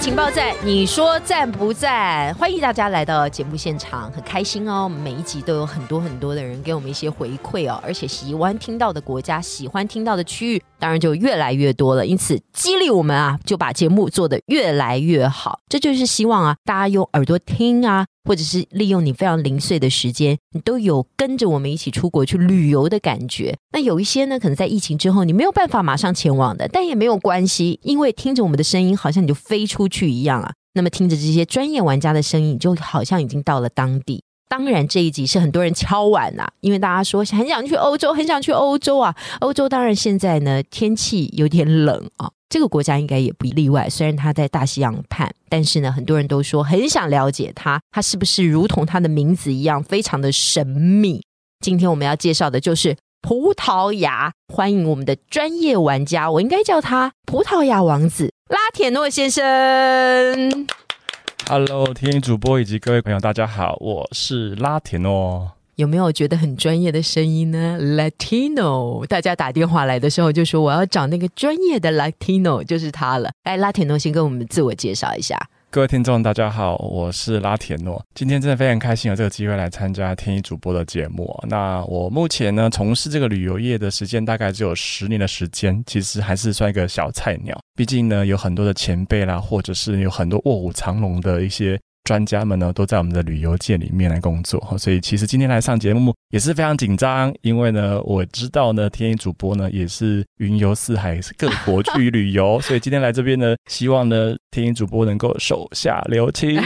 情报站，你说赞不赞？欢迎大家来到节目现场，很开心哦。每一集都有很多很多的人给我们一些回馈哦，而且喜欢听到的国家、喜欢听到的区域，当然就越来越多了。因此激励我们啊，就把节目做得越来越好。这就是希望啊，大家用耳朵听啊。或者是利用你非常零碎的时间，你都有跟着我们一起出国去旅游的感觉。那有一些呢，可能在疫情之后你没有办法马上前往的，但也没有关系，因为听着我们的声音，好像你就飞出去一样啊。那么听着这些专业玩家的声音，就好像已经到了当地。当然这一集是很多人敲碗呐，因为大家说很想去欧洲，很想去欧洲啊。欧洲当然现在呢天气有点冷啊。这个国家应该也不例外，虽然它在大西洋畔，但是呢，很多人都说很想了解它，它是不是如同它的名字一样非常的神秘？今天我们要介绍的就是葡萄牙，欢迎我们的专业玩家，我应该叫他葡萄牙王子拉铁诺先生。Hello，天主播以及各位朋友，大家好，我是拉铁诺。有没有觉得很专业的声音呢？Latino，大家打电话来的时候就说我要找那个专业的 Latino，就是他了。来，拉铁诺先跟我们自我介绍一下。各位听众，大家好，我是拉铁诺。今天真的非常开心有这个机会来参加天一主播的节目。那我目前呢从事这个旅游业的时间大概只有十年的时间，其实还是算一个小菜鸟。毕竟呢有很多的前辈啦，或者是有很多卧虎藏龙的一些。专家们呢都在我们的旅游界里面来工作，所以其实今天来上节目也是非常紧张，因为呢我知道呢天音主播呢也是云游四海各国去旅游，所以今天来这边呢，希望呢天音主播能够手下留情。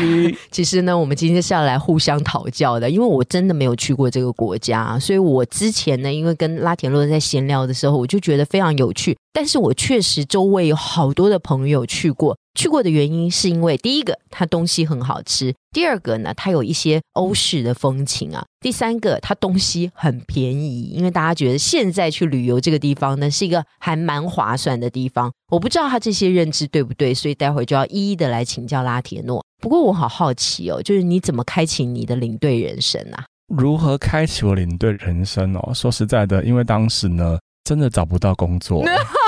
其实呢，我们今天是要来互相讨教的，因为我真的没有去过这个国家，所以我之前呢，因为跟拉田洛在闲聊的时候，我就觉得非常有趣。但是我确实周围有好多的朋友去过，去过的原因是因为第一个它东西很好吃，第二个呢它有一些欧式的风情啊，第三个它东西很便宜，因为大家觉得现在去旅游这个地方呢是一个还蛮划算的地方。我不知道他这些认知对不对，所以待会就要一一的来请教拉铁诺。不过我好好奇哦，就是你怎么开启你的领队人生啊？如何开启我领队人生哦？说实在的，因为当时呢真的找不到工作。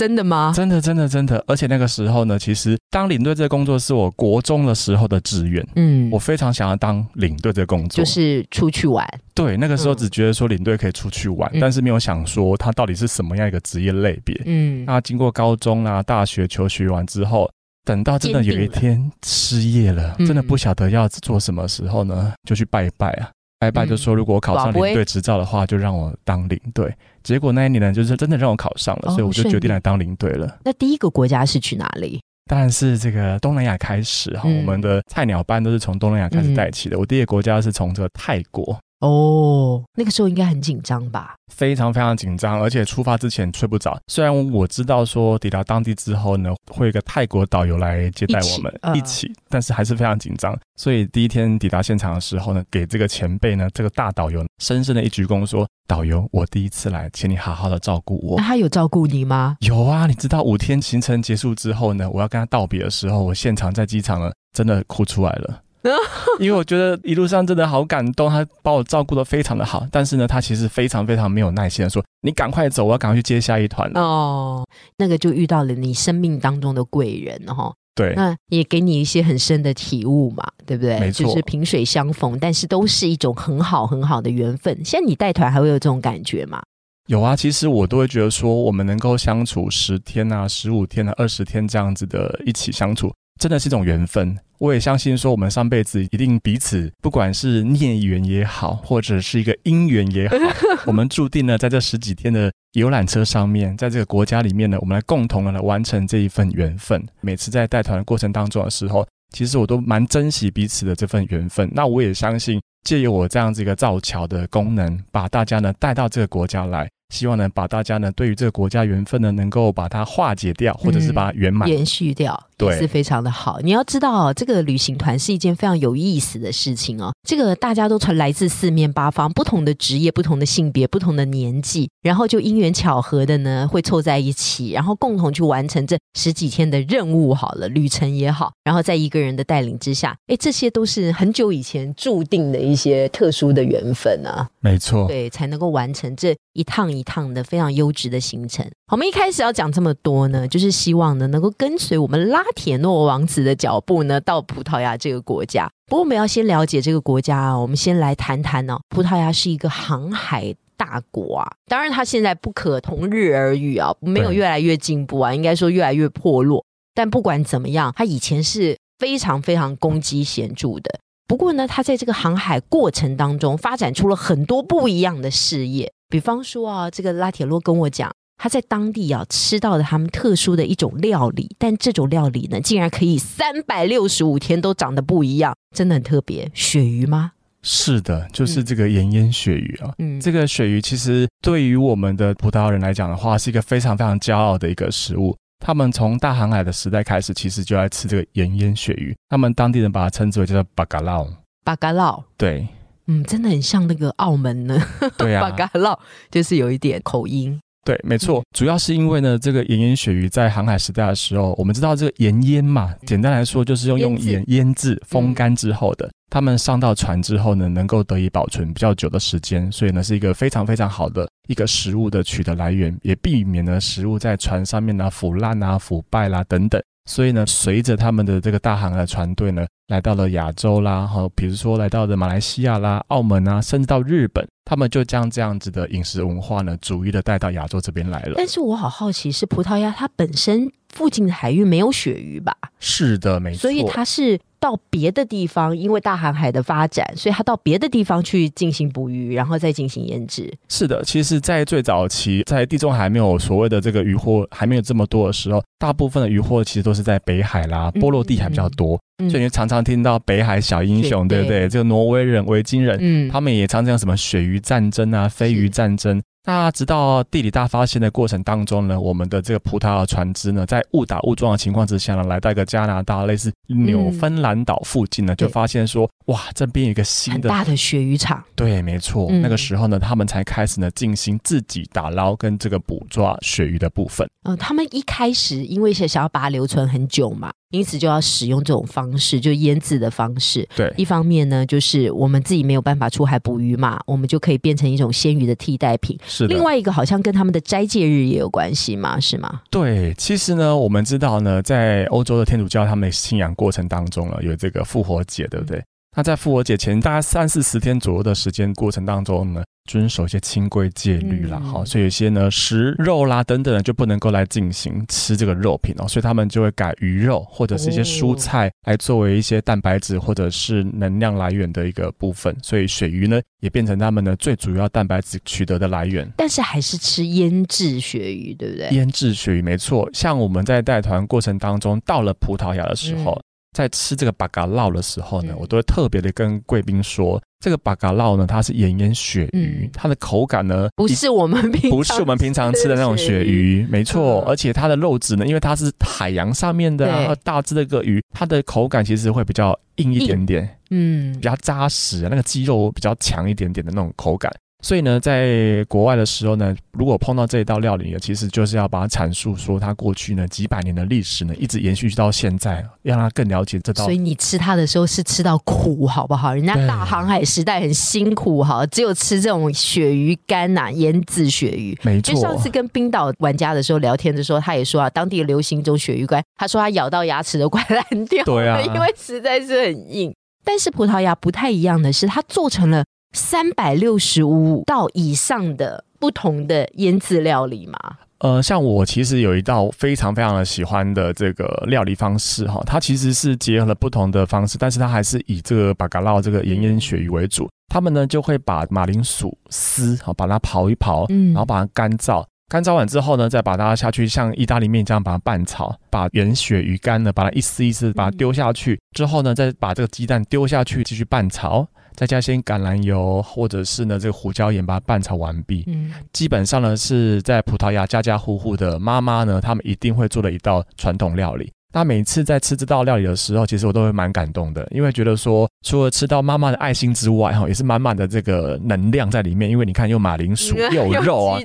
真的吗？真的，真的，真的。而且那个时候呢，其实当领队这个工作是我国中的时候的志愿。嗯，我非常想要当领队这个工作，就是出去玩。对，那个时候只觉得说领队可以出去玩，但是没有想说他到底是什么样一个职业类别。嗯，那经过高中啊、大学求学完之后，等到真的有一天失业了，真的不晓得要做什么时候呢，就去拜一拜啊。拜拜就说，如果我考上领队执照的话，就让我当领队。结果那一年呢，就是真的让我考上了，所以我就决定来当领队了。那第一个国家是去哪里？当然是这个东南亚开始哈。我们的菜鸟班都是从东南亚开始带起的。我第一个国家是从这个泰国。哦，那个时候应该很紧张吧？非常非常紧张，而且出发之前睡不着。虽然我知道说抵达当地之后呢，会有个泰国导游来接待我们一起，但是还是非常紧张。所以第一天抵达现场的时候呢，给这个前辈呢，这个大导游深深的一鞠躬，说：“导游，我第一次来，请你好好的照顾我。”那他有照顾你吗？有啊，你知道五天行程结束之后呢，我要跟他道别的时候，我现场在机场呢，真的哭出来了。因为我觉得一路上真的好感动，他把我照顾的非常的好，但是呢，他其实非常非常没有耐心的说：“你赶快走，我要赶快去接下一团。”哦，那个就遇到了你生命当中的贵人哈。对，那也给你一些很深的体悟嘛，对不对？没错，就是萍水相逢，但是都是一种很好很好的缘分。现在你带团还会有这种感觉吗？有啊，其实我都会觉得说，我们能够相处十天啊、十五天啊、二十天这样子的一起相处。真的是一种缘分，我也相信说我们上辈子一定彼此，不管是孽缘也好，或者是一个姻缘也好，我们注定了在这十几天的游览车上面，在这个国家里面呢，我们来共同的来完成这一份缘分。每次在带团的过程当中的时候，其实我都蛮珍惜彼此的这份缘分。那我也相信借由我这样子一个造桥的功能，把大家呢带到这个国家来。希望呢，把大家呢对于这个国家缘分呢，能够把它化解掉，或者是把它圆满延续掉，对是非常的好。你要知道，这个旅行团是一件非常有意思的事情哦。这个大家都从来自四面八方，不同的职业、不同的性别、不同的年纪，然后就因缘巧合的呢，会凑在一起，然后共同去完成这十几天的任务。好了，旅程也好，然后在一个人的带领之下，哎，这些都是很久以前注定的一些特殊的缘分啊。没错，对，才能够完成这一趟一趟的非常优质的行程。我们一开始要讲这么多呢，就是希望呢能够跟随我们拉铁诺王子的脚步呢，到葡萄牙这个国家。不过我们要先了解这个国家啊，我们先来谈谈呢，葡萄牙是一个航海大国啊，当然它现在不可同日而语啊，没有越来越进步啊，应该说越来越破落。但不管怎么样，它以前是非常非常攻击显著的。不过呢，它在这个航海过程当中发展出了很多不一样的事业。比方说啊，这个拉铁洛跟我讲，他在当地啊吃到了他们特殊的一种料理，但这种料理呢，竟然可以三百六十五天都长得不一样，真的很特别。鳕鱼吗？是的，就是这个盐腌鳕鱼啊。嗯，这个鳕鱼其实对于我们的葡萄牙人来讲的话，是一个非常非常骄傲的一个食物。他们从大航海的时代开始，其实就在吃这个盐腌鳕鱼。他们当地人把它称之为叫做巴嘎拉。巴嘎拉，对，嗯，真的很像那个澳门呢。对啊，巴嘎烙就是有一点口音。对，没错，主要是因为呢，这个盐腌鳕鱼在航海时代的时候，我们知道这个盐腌嘛，简单来说就是用用盐腌制、风干之后的。他们上到船之后呢，能够得以保存比较久的时间，所以呢，是一个非常非常好的一个食物的取得来源，也避免了食物在船上面呢腐烂啊、腐败啦等等。所以呢，随着他们的这个大航海船队呢，来到了亚洲啦，哈，比如说来到了马来西亚啦、澳门啊，甚至到日本，他们就将这样子的饮食文化呢，逐一的带到亚洲这边来了。但是我好好奇，是葡萄牙它本身附近的海域没有鳕鱼吧？是的，没错。所以它是。到别的地方，因为大航海的发展，所以他到别的地方去进行捕鱼，然后再进行腌制。是的，其实，在最早期，在地中海没有所谓的这个渔获还没有这么多的时候，大部分的渔获其实都是在北海啦、波罗的海比较多。所以你常常听到北海小英雄，对不对？这个挪威人、维京人，嗯，他们也常常什么鳕鱼战争啊、飞鱼战争。那直到地理大发现的过程当中呢，我们的这个葡萄牙船只呢，在误打误撞的情况之下呢，来到一个加拿大类似纽芬兰岛附近呢，就发现说，哇，这边有一个新的大的鳕鱼场。对，没错。那个时候呢，他们才开始呢进行自己打捞跟这个捕抓鳕鱼的部分。呃，他们一开始因为是想要把它留存很久嘛。因此就要使用这种方式，就腌制的方式。对，一方面呢，就是我们自己没有办法出海捕鱼嘛，我们就可以变成一种鲜鱼的替代品。是另外一个好像跟他们的斋戒日也有关系嘛，是吗？对，其实呢，我们知道呢，在欧洲的天主教他们的信仰过程当中呢，有这个复活节，对不对？那在复活节前大概三四十天左右的时间过程当中呢，遵守一些清规戒律啦，好，所以有些呢食肉啦等等的就不能够来进行吃这个肉品哦，所以他们就会改鱼肉或者是一些蔬菜来作为一些蛋白质或者是能量来源的一个部分，所以鳕鱼呢也变成他们的最主要蛋白质取得的来源。但是还是吃腌制鳕鱼，对不对？腌制鳕鱼没错，像我们在带团过程当中到了葡萄牙的时候。在吃这个巴嘎烙的时候呢，我都会特别的跟贵宾说，这个巴嘎烙呢，它是盐腌鳕鱼，它的口感呢不是我们不是我们平常吃的那种鳕鱼，没错，而且它的肉质呢，因为它是海洋上面的大只的个鱼，它的口感其实会比较硬一点点，嗯，比较扎实，那个肌肉比较强一点点的那种口感。所以呢，在国外的时候呢，如果碰到这一道料理呢，其实就是要把它阐述说它过去呢几百年的历史呢，一直延续到现在，让他更了解这道。所以你吃它的时候是吃到苦，好不好？人家大航海时代很辛苦哈，只有吃这种鳕鱼干呐，腌制鳕鱼。没错。就上次跟冰岛玩家的时候聊天的时候，他也说啊，当地流行一种鳕鱼干，他说他咬到牙齿都快烂掉，对啊，因为实在是很硬。但是葡萄牙不太一样的是，它做成了。三百六十五道以上的不同的腌制料理吗？呃，像我其实有一道非常非常的喜欢的这个料理方式哈，它其实是结合了不同的方式，但是它还是以这个巴嘎烙这个盐腌鳕鱼为主。他们呢就会把马铃薯丝哈把它刨一刨，嗯，然后把它干燥，干燥完之后呢，再把它下去像意大利面这样把它拌炒，把盐鳕鱼干呢把它一丝一丝把它丢下去之后呢，再把这个鸡蛋丢下去继续拌炒。再加些橄榄油，或者是呢这个胡椒盐，把它拌炒完毕。嗯，基本上呢是在葡萄牙家家户户的妈妈呢，他们一定会做的一道传统料理。那每次在吃这道料理的时候，其实我都会蛮感动的，因为觉得说，除了吃到妈妈的爱心之外，哈，也是满满的这个能量在里面。因为你看，有马铃薯，又有肉啊，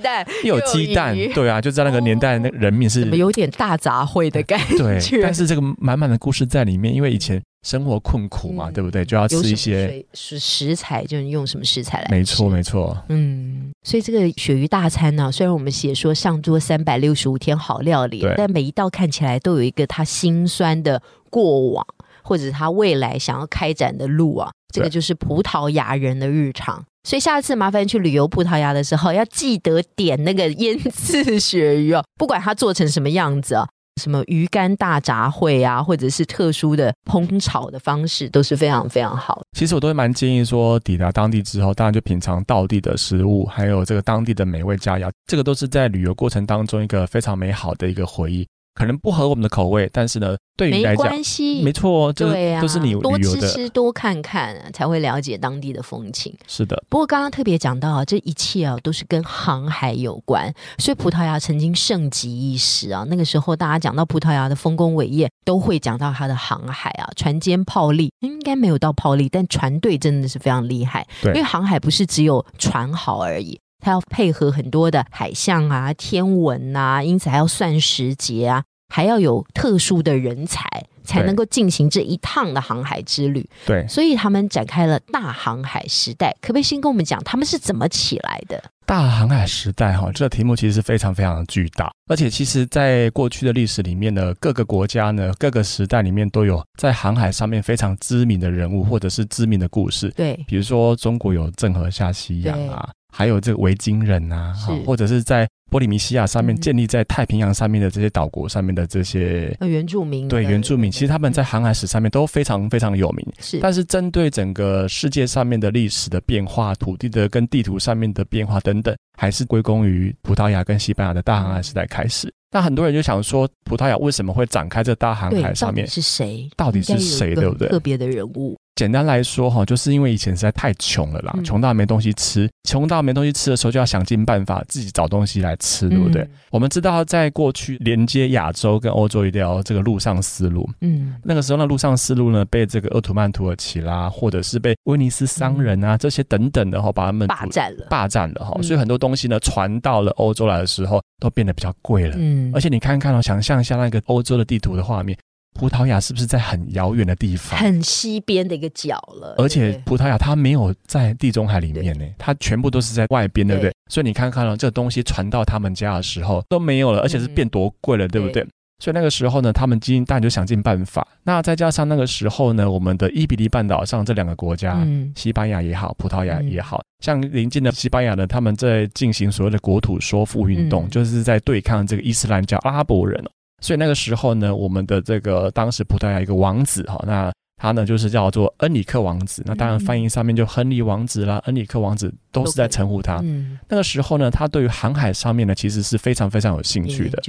又有鸡蛋，对啊，就在那个年代，那人民是有点大杂烩的感觉？对，但是这个满满的故事在里面，因为以前。生活困苦嘛，对不对？就要吃一些食食材，就是用什么食材来？没错，没错。嗯，所以这个鳕鱼大餐呢，虽然我们写说上桌三百六十五天好料理，但每一道看起来都有一个他心酸的过往，或者他未来想要开展的路啊。这个就是葡萄牙人的日常。所以下次麻烦去旅游葡萄牙的时候，要记得点那个腌制鳕鱼哦，不管它做成什么样子啊。什么鱼干大杂烩啊，或者是特殊的烹炒的方式，都是非常非常好。其实我都会蛮建议说，抵达当地之后，当然就品尝当地的食物，还有这个当地的美味佳肴，这个都是在旅游过程当中一个非常美好的一个回忆。可能不合我们的口味，但是呢，对于来讲，没关系，没错，对呀，都是你多吃吃多看看，才会了解当地的风情。是的。不过刚刚特别讲到啊，这一切啊都是跟航海有关，所以葡萄牙曾经盛极一时啊。那个时候大家讲到葡萄牙的丰功伟业，都会讲到它的航海啊，船坚炮利，应该没有到炮利，但船队真的是非常厉害。对，因为航海不是只有船好而已。它要配合很多的海象啊、天文啊，因此还要算时节啊，还要有特殊的人才，才能够进行这一趟的航海之旅。对，所以他们展开了大航海时代。可不可以先跟我们讲，他们是怎么起来的？大航海时代哈，这个题目其实是非常非常的巨大，而且其实在过去的历史里面呢，各个国家呢，各个时代里面都有在航海上面非常知名的人物，或者是知名的故事。对，比如说中国有郑和下西洋啊。还有这个维京人啊，或者是在波利尼西亚上面建立在太平洋上面的这些岛国上面的这些原住民，对原住民，其实他们在航海史上面都非常非常有名。是，但是针对整个世界上面的历史的变化、土地的跟地图上面的变化等等，还是归功于葡萄牙跟西班牙的大航海时代开始。那很多人就想说，葡萄牙为什么会展开这大航海上面是谁？到底是谁？对不对？特别的人物。简单来说哈，就是因为以前实在太穷了啦，穷到没东西吃，穷到没东西吃的时候，就要想尽办法自己找东西来吃，对不对？我们知道，在过去连接亚洲跟欧洲一条这个陆上丝路，嗯，那个时候那陆上丝路呢，被这个鄂图曼土耳其啦，或者是被威尼斯商人啊这些等等的哈，把他们霸占了，霸占了哈，所以很多东西呢，传到了欧洲来的时候，都变得比较贵了，嗯，而且你看看哦，想象一下那个欧洲的地图的画面。葡萄牙是不是在很遥远的地方，很西边的一个角了？而且葡萄牙它没有在地中海里面呢，它全部都是在外边，对不对？所以你看看了这个东西传到他们家的时候都没有了，而且是变多贵了，对不对？所以那个时候呢，他们基因当然就想尽办法。那再加上那个时候呢，我们的伊比利半岛上这两个国家，嗯西班牙也好，葡萄牙也好像邻近的西班牙呢，他们在进行所谓的国土收复运动，就是在对抗这个伊斯兰教阿拉伯人。所以那个时候呢，我们的这个当时葡萄牙一个王子哈，那他呢就是叫做恩里克王子。那当然翻译上面就亨利王子啦，恩里克王子都是在称呼他。那个时候呢，他对于航海上面呢其实是非常非常有兴趣的，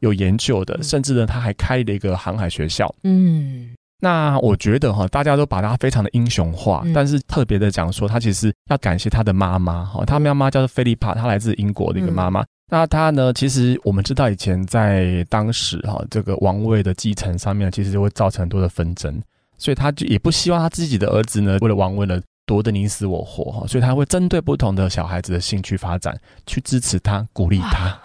有研究的，甚至呢他还开了一个航海学校。嗯，那我觉得哈，大家都把他非常的英雄化，但是特别的讲说，他其实要感谢他的妈妈哈，他妈妈叫做菲利帕，她来自英国的一个妈妈。那他呢？其实我们知道，以前在当时哈，这个王位的继承上面，其实就会造成很多的纷争，所以他就也不希望他自己的儿子呢，为了王位呢，夺得你死我活哈，所以他会针对不同的小孩子的兴趣发展，去支持他，鼓励他。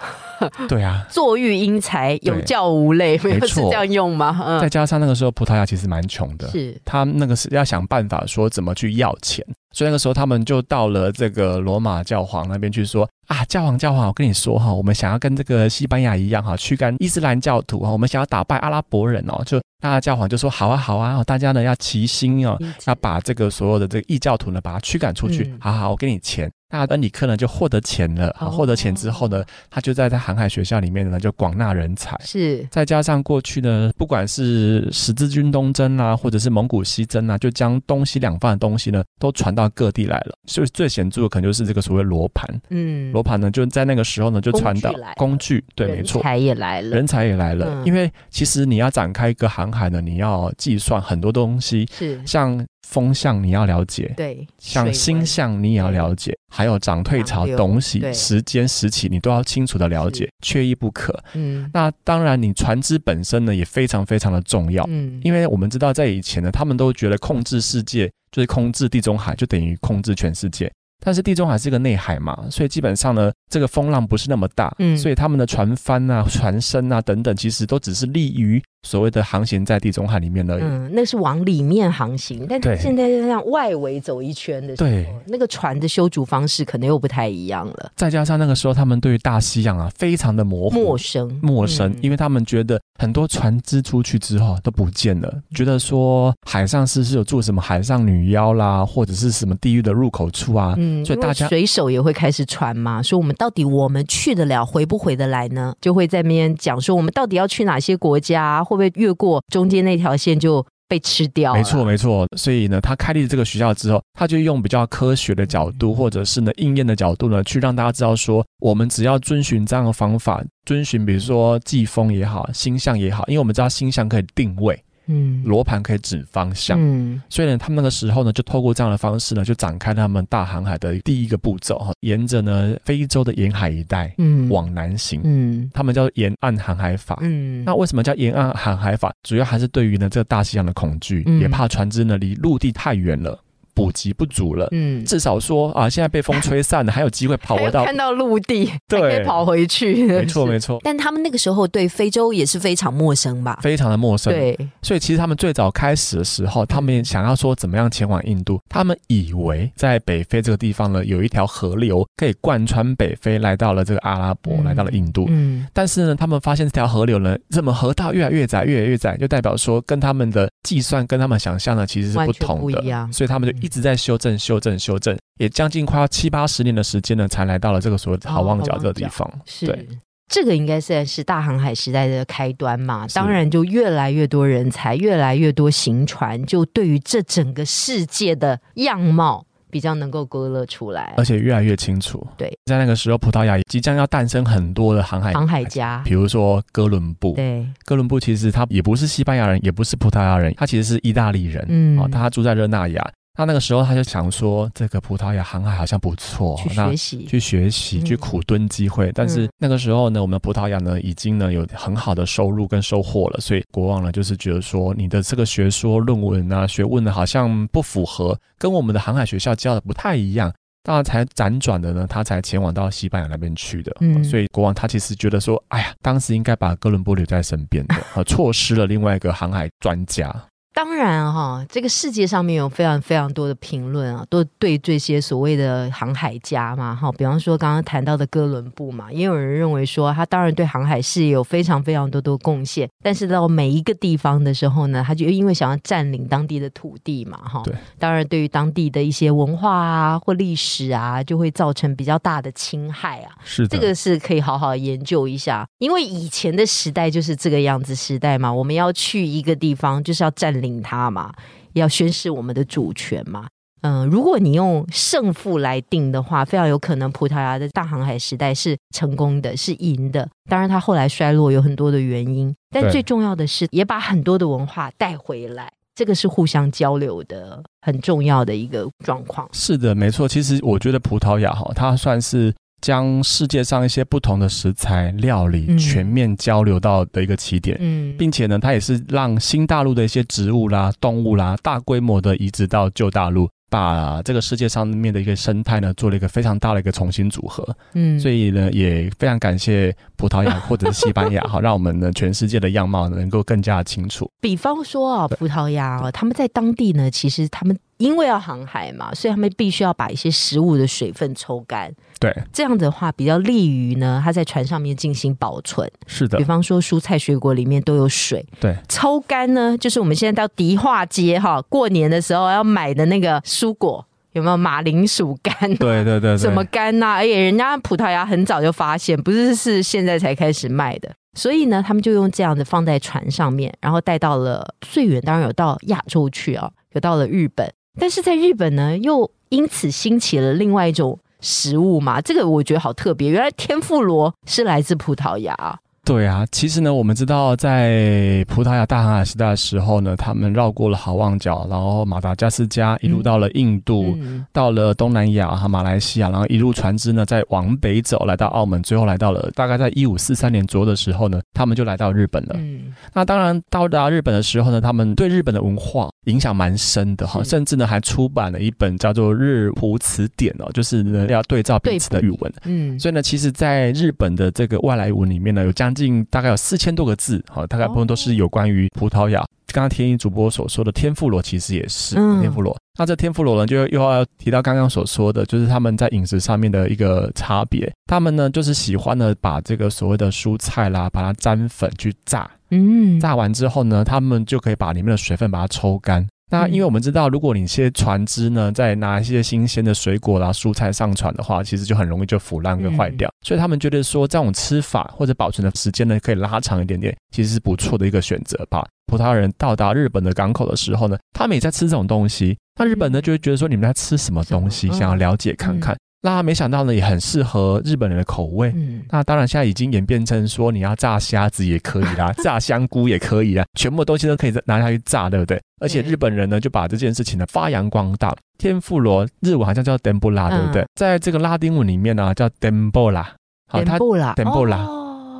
对啊，坐育英才，有教无类，没错，这样用吗？嗯。再加上那个时候葡萄牙其实蛮穷的，是，他那个是要想办法说怎么去要钱，所以那个时候他们就到了这个罗马教皇那边去说啊，教皇教皇，我跟你说哈，我们想要跟这个西班牙一样哈，驱赶伊斯兰教徒哈，我们想要打败阿拉伯人哦，就那教皇就说好啊好啊，大家呢要齐心哦，要把这个所有的这个异教徒呢把他驱赶出去，好好，我给你钱。那恩里克呢就获得钱了，获得钱之后呢，他就在在航海学校里面呢就广纳人才，是。再加上过去呢，不管是十字军东征啊，或者是蒙古西征啊，就将东西两方的东西呢都传到各地来了。所以最显著的可能就是这个所谓罗盘，嗯，罗盘呢就在那个时候呢就传到工具，对，没错，人才也来了，人才也来了。因为其实你要展开一个航海呢，你要计算很多东西，是。像风向你要了解，对，像星象你也要了解，还有涨退潮东西时间时期你都要清楚的了解，缺一不可。嗯那当然，你船只本身呢也非常非常的重要，嗯，因为我们知道在以前呢，他们都觉得控制世界就是控制地中海，就等于控制全世界。但是地中海是一个内海嘛，所以基本上呢，这个风浪不是那么大，嗯所以他们的船帆啊、船身啊等等，其实都只是利于所谓的航行在地中海里面而已。嗯，那是往里面航行，但是现在就像外围走一圈的时候，对那个船的修筑方式可能又不太一样了，再加上那个时候他们对于大西洋啊非常的模糊、陌生，陌生，嗯因为他们觉得很多船只出去之后都不见了，觉得说海上是不是有住什么海上女妖啦，或者是什么地狱的入口处啊？嗯，所以大家水手也会开始传嘛，说我们到底我们去得了，回不回得来呢？就会在那边讲说我们到底要去哪些国家，会不会越过中间那条线就被吃掉？没错，没错。所以呢，他开立这个学校之后，他就用比较科学的角度，或者是呢应验的角度呢，去让大家知道说，我们只要遵循这样的方法，遵循比如说季风也好，星象也好，因为我们知道星象可以定位，嗯。罗盘可以指方向。嗯。所以呢，他们那个时候呢，就透过这样的方式呢，就展开他们大航海的第一个步骤哈，沿着呢非洲的沿海一带嗯。往南行，嗯。他们叫做沿岸航海法。嗯。那为什么叫沿岸航海法？主要还是对于呢这个大西洋的恐惧，嗯。也怕船只呢离陆地太远了，补给不足了。嗯，至少说啊，现在被风吹散了，还有机会跑回到。看到陆地，对可以跑回去，没错没错，但他们那个时候对非洲也是非常陌生吧？非常的陌生。对，所以其实他们最早开始的时候，他们想要说怎么样前往印度，他们以为在北非这个地方呢，有一条河流可以贯穿北非，来到了这个阿拉伯，嗯来到了印度。嗯但是呢，他们发现这条河流呢，这么河道越来越窄，越来越窄，就代表说跟他们的计算、跟他们想象的其实是不同的不一样，所以他们就一直在修正、修正、修正，也将近快要七八十年的时间呢，才来到了这个所谓的好望角这个地方。是对。这个应该算是大航海时代的开端嘛，当然就越来越多人才，越来越多行船，就对于这整个世界的样貌比较能够勾勒出来而。且越来越清楚。对，在那个时候，葡萄牙也即将要诞生很多的航海航海家比如说哥伦布。对，哥伦布其实他也不是西班牙人，也不是葡萄牙人，他其实是意大利人。嗯哦，他住在热那亚。那那个时候他就想说，这个葡萄牙航海好像不错，去那学习，去学习、嗯去苦蹲机会。但是那个时候呢，我们葡萄牙呢已经呢有很好的收入跟收获了，所以国王呢就是觉得说，你的这个学说、论文啊、学问呢好像不符合，跟我们的航海学校教的不太一样。当然才辗转的呢，他才前往到西班牙那边去的。嗯所以国王他其实觉得说，哎呀，当时应该把哥伦布留在身边的，啊，错失了另外一个航海专家。当然哈、这个世界上面有非常非常多的评论啊，都对这些所谓的航海家嘛，哈，比方说刚刚谈到的哥伦布嘛，也有人认为说他当然对航海事业有非常非常多的贡献，但是到每一个地方的时候呢，他就因为想要占领当地的土地嘛，哈，对，当然对于当地的一些文化啊或历史啊，就会造成比较大的侵害啊，是，这个是可以好好研究一下，因为以前的时代就是这个样子时代嘛，我们要去一个地方就是要占领它嘛，要宣示我们的主权嘛。嗯，如果你用胜负来定的话，非常有可能葡萄牙的大航海时代是成功的，是赢的。当然，它后来衰落有很多的原因，但最重要的是也把很多的文化带回来，这个是互相交流的很重要的一个状况。是的，没错。其实我觉得葡萄牙哈，它算是将世界上一些不同的食材料理嗯全面交流到的一个起点。嗯，并且呢，它也是让新大陆的一些植物啦、动物啦，大规模的移植到旧大陆，把这个世界上面的一个生态呢，做了一个非常大的一个重新组合。嗯所以呢，也非常感谢葡萄牙或者是西班牙，哈，让我们呢全世界的样貌能够更加清楚。比方说啊，葡萄牙啊，他们在当地呢，其实他们因为要航海嘛，所以他们必须要把一些食物的水分抽干，对，这样的话比较利于呢，它在船上面进行保存。是的比，方说蔬菜水果里面都有水，对，抽干呢，就是我们现在到迪化街哈，过年的时候要买的那个蔬果，有没有马铃薯干？对对对对，什么干呐、而且人家葡萄牙很早就发现，不是是现在才开始卖的。所以呢，他们就用这样的放在船上面，然后带到了最远，当然有到亚洲去啊，有到了日本。但是在日本呢，又因此兴起了另外一种食物嘛，这个我觉得好特别。原来天妇罗是来自葡萄牙，对啊，其实呢，我们知道在葡萄牙大航海时代的时候呢，他们绕过了好望角，然后马达加斯加，一路到了印度，嗯。到了东南亚和马来西亚，然后一路船只呢再往北走，来到澳门，最后来到了大概在一五四三年左右的时候呢，他们就来到日本了。嗯。那当然到达日本的时候呢，他们对日本的文化影响蛮深的哈，甚至呢还出版了一本叫做《日葡词典》哦，就是呢要对照彼此的语文。嗯，所以呢，其实，在日本的这个外来文里面呢，有将近大概有四千多个字，好，大概部分都是有关于葡萄牙。刚刚天一主播所说的天妇罗，其实也是、嗯天妇罗。那这天妇罗呢，就又要提到刚刚所说的，就是他们在饮食上面的一个差别。他们呢，就是喜欢呢把这个所谓的蔬菜啦，把它沾粉去炸，嗯炸完之后呢，他们就可以把里面的水分把它抽干。那因为我们知道，如果你一些船只呢，再拿一些新鲜的水果啦、蔬菜上船的话，其实就很容易就腐烂跟坏掉。所以他们觉得说，这种吃法或者保存的时间呢，可以拉长一点点，其实是不错的一个选择吧。葡萄牙人到达日本的港口的时候呢，他们也在吃这种东西。那日本呢，就会觉得说，你们在吃什么东西，想要了解看看。那没想到呢，也很适合日本人的口味。嗯那当然，现在已经演变成说，你要炸虾子也可以啦，炸香菇也可以啦，全部东西都可以拿下去炸，对不对？而且日本人呢，就把这件事情呢发扬光大。天妇罗日文好像叫 dembula，对不对？嗯在这个拉丁文里面呢，叫 dembola。好，它点布啦，点布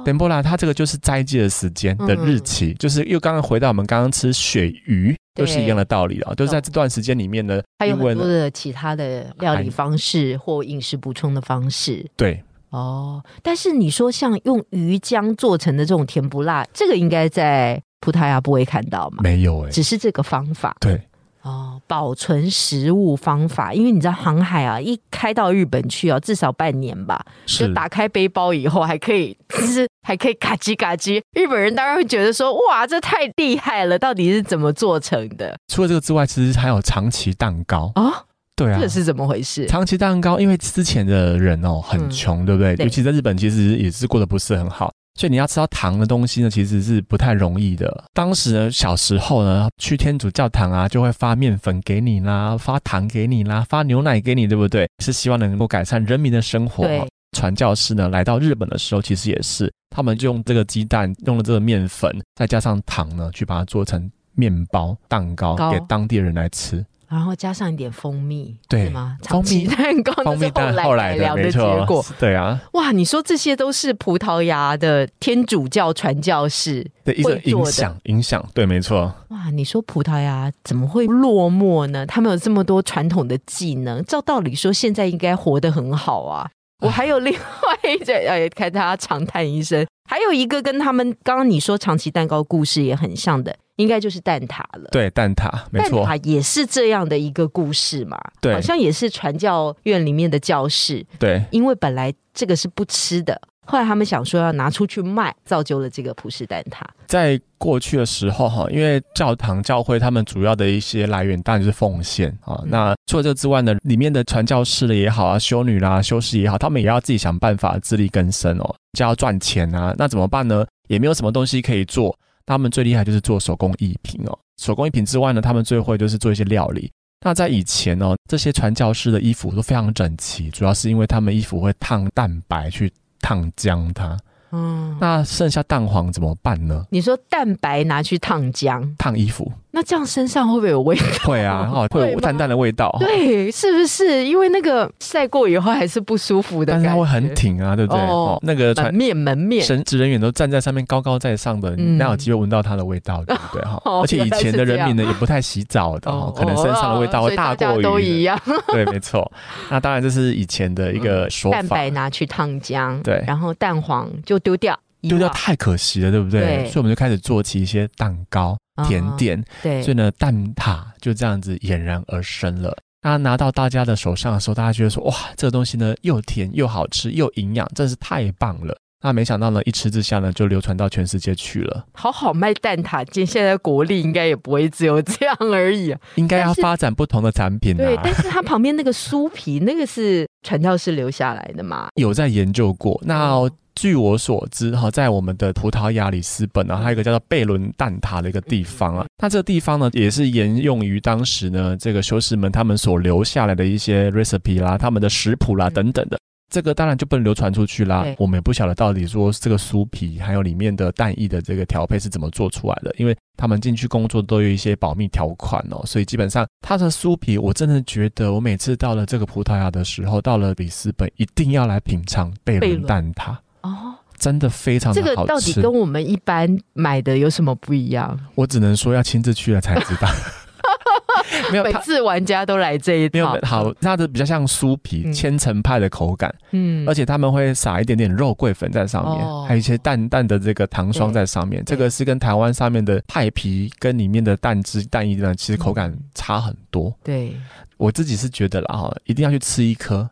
啦哦 dembola 它这个就是斋戒的时间的日期，就是又刚刚回到我们刚刚吃鳕鱼，都是一样的道理啊。就是在这段时间里面呢，还有很多的其他的料理方式或饮食补充的方式。对哦，但是你说像用鱼浆做成的这种甜不辣，这个应该在葡萄牙不会看到吗？没有哎、只是这个方法对哦，保存食物方法，因为你知道航海啊，一开到日本去哦，至少半年吧，就是打开背包以后还可以，就 是还可以嘎叽嘎叽。日本人当然会觉得说，哇，这太厉害了，到底是怎么做成的除了这个之外，其实还有长崎蛋糕。啊？对啊，这是怎么回事？长崎蛋糕，因为之前的人哦很穷，对不对？对尤其在日本，其实也是过得不是很好，所以你要吃到糖的东西呢，其实是不太容易的。当时呢，小时候呢，去天主教堂啊，就会发面粉给你啦，发糖给你啦，发牛奶给你，对不对？是希望能够改善人民的生活。对，传教士呢来到日本的时候，其实也是他们就用这个鸡蛋，用了这个面粉，再加上糖呢，去把它做成面包、蛋糕糕给当地人来吃。然后加上一点蜂蜜，对吗？蜂蜜蛋糕蜂蜜蛋那是后来的结果。，对啊，哇，你说这些都是葡萄牙的天主教传教士的一个影响，影响，对，没错。哇，你说葡萄牙怎么会落寞呢？他们有这么多传统的技能，照道理说现在应该活得很好啊。我还有另外一个，呃，看他长叹一声，还有一个跟他们刚刚你说长崎蛋糕故事也很像的，应该就是蛋挞了。对，蛋挞，没错，蛋挞也是这样的一个故事嘛，对。好像也是传教院里面的教室，对，因为本来这个是不吃的，后来他们想说要拿出去卖，造就了这个普世蛋挞。在过去的时候哈，因为教堂教会他们主要的一些来源当然就是奉献啊。嗯那除了这之外呢，里面的传教士的也好啊，修女啦、修士也好，他们也要自己想办法自力更生哦，就要赚钱啊。那怎么办呢？也没有什么东西可以做，他们最厉害就是做手工艺品哦。手工艺品之外呢，他们最会就是做一些料理。那在以前哦，这些传教士的衣服都非常整齐，主要是因为他们衣服会烫蛋白去烫僵它。嗯，那剩下蛋黄怎么办呢？你说蛋白拿去烫浆，烫衣服那这样身上会不会有味道？会啊，哦，会有淡淡的味道，对，是不是？因为那个晒过以后还是不舒服的感觉，但是它会很挺啊，对不对？哦哦，那个门面门面。神职人员都站在上面高高在上的，嗯哪有机会闻到它的味道，对不对？哈，哦而且以前的人民呢也不太洗澡的，哦，可能身上的味道会大过所以大家都一，样。对，没错。那当然这是以前的一个说法蛋白，拿去烫浆，对然后蛋黄就丢掉，丢掉太可惜了，对不对？对所以我们就开始做起一些蛋糕、甜啊点，对所以呢，蛋挞就这样子俨然而生了。那拿到大家的手上的时候，大家觉得说，哇，这个东西呢又甜又好吃又营养，真是太棒了。那没想到呢，一吃之下呢，就流传到全世界去了。好好卖蛋挞，今现在国力应该也不会只有这样而已啊。应该要发展不同的产品对，啊但。是它旁边那个酥皮，那个是传教士留下来的嘛？有在研究过。那哦据我所知，哈，在我们的葡萄牙里斯本啊，还有一个叫做贝伦蛋挞的一个地方啊。那这个地方呢，也是沿用于当时呢这个修士们他们所留下来的一些 recipe 啦、他们的食谱啦嗯等等的。这个当然就不能流传出去啦。我们也不晓得到底说这个酥皮还有里面的蛋液的这个调配是怎么做出来的，因为他们进去工作都有一些保密条款哦，所以基本上它的酥皮，我真的觉得我每次到了这个葡萄牙的时候，到了里斯本一定要来品尝贝伦蛋挞，哦，真的非常的好这个到底。跟我们一般买的有什么不一样？我只能说要亲自去了才知道。没有。每次玩家都来这一套，没有好，它的比较像酥皮嗯千层派的口感，嗯而且他们会撒一点点肉桂粉在上面，哦还有一些淡淡的这个糖霜在上面。这个是跟台湾上面的派皮跟里面的蛋汁蛋液呢，其实口感差很多。对，我自己是觉得啦哈，一定要去吃一颗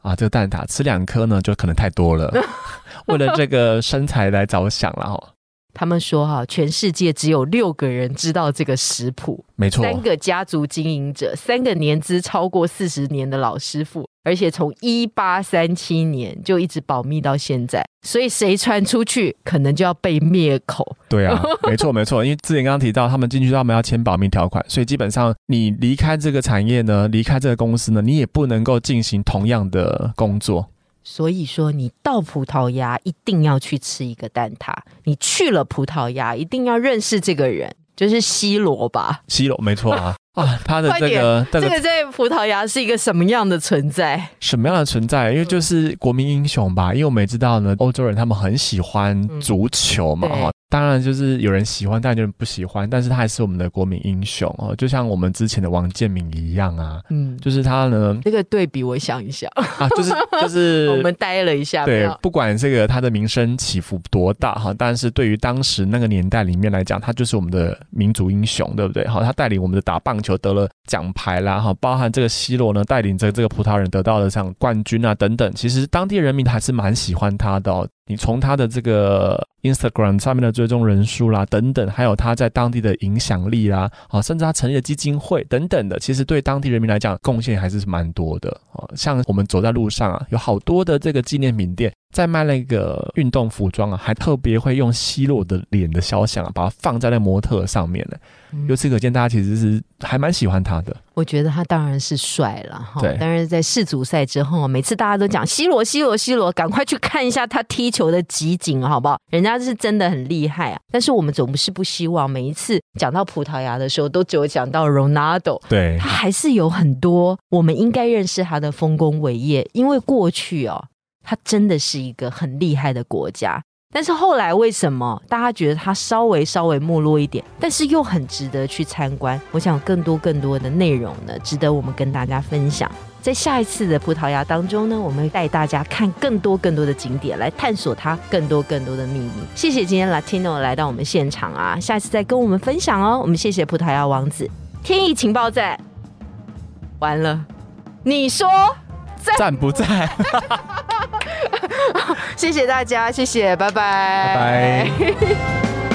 啊，这个蛋挞吃两颗呢就可能太多了，为了这个身材来着想了哈。他们说哈，全世界只有六个人知道这个食谱，没错，三个家族经营者，三个年资超过四十年的老师傅，而且从一八三七年就一直保密到现在，所以谁传出去，可能就要被灭口。对啊，没错没错，因为之前刚刚提到他们进去他们要签保密条款，所以基本上你离开这个产业呢，离开这个公司呢，你也不能够进行同样的工作。所以说，你到葡萄牙一定要去吃一个蛋挞。你去了葡萄牙，一定要认识这个人，就是西罗吧？西罗没错啊 啊，他的这个这个这个在葡萄牙是一个什么样的存在？什么样的存在？因为就是国民英雄吧，因为我们也知道呢，欧洲人他们很喜欢足球嘛哈、当然就是有人喜欢，但有人不喜欢，但是他还是我们的国民英雄哦，就像我们之前的王建民一样啊，嗯，就是他呢这个对比，我想一想，啊，就是 就是我们呆了一下，没对，不管这个他的名声起伏多大哈，但是对于当时那个年代里面来讲，他就是我们的民族英雄，对不对？好，他带领我们的打棒球得了奖牌啦，哈，包含这个 C 罗呢，带领着这个葡萄牙人得到了像冠军啊等等，其实当地人民还是蛮喜欢他的哦。你从他的这个 Instagram 上面的追踪人数啦，等等，还有他在当地的影响力啦，啊，甚至他成立的基金会等等的，其实对当地人民来讲贡献还是蛮多的啊。像我们走在路上啊，有好多的这个纪念品店在卖那个运动服装啊，还特别会用希洛的脸的肖像啊，把它放在那模特上面呢。嗯由此可见，大家其实是还蛮喜欢他的。我觉得他当然是帅了哈对，但是在世足赛之后，每次大家都讲 C 罗，C 罗，C 罗，赶快去看一下他踢球的集锦，好不好？人家是真的很厉害啊。但是我们总是不希望每一次讲到葡萄牙的时候，都只有讲到 Ronaldo，对他还是有很多我们应该认识他的丰功伟业，因为过去哦，他真的是一个很厉害的国家。但是后来为什么大家觉得他稍微稍微没落一点，但是又很值得去参观？我想有更多更多的内容呢，值得我们跟大家分享。在下一次的葡萄牙当中呢，我们会带大家看更多更多的景点，来探索它更多更多的秘密。谢谢今天 Latino 来到我们现场啊，下次再跟我们分享哦。我们谢谢葡萄牙王子天意情报站。完了，你说赞不在？谢谢大家，谢谢，拜拜，拜拜。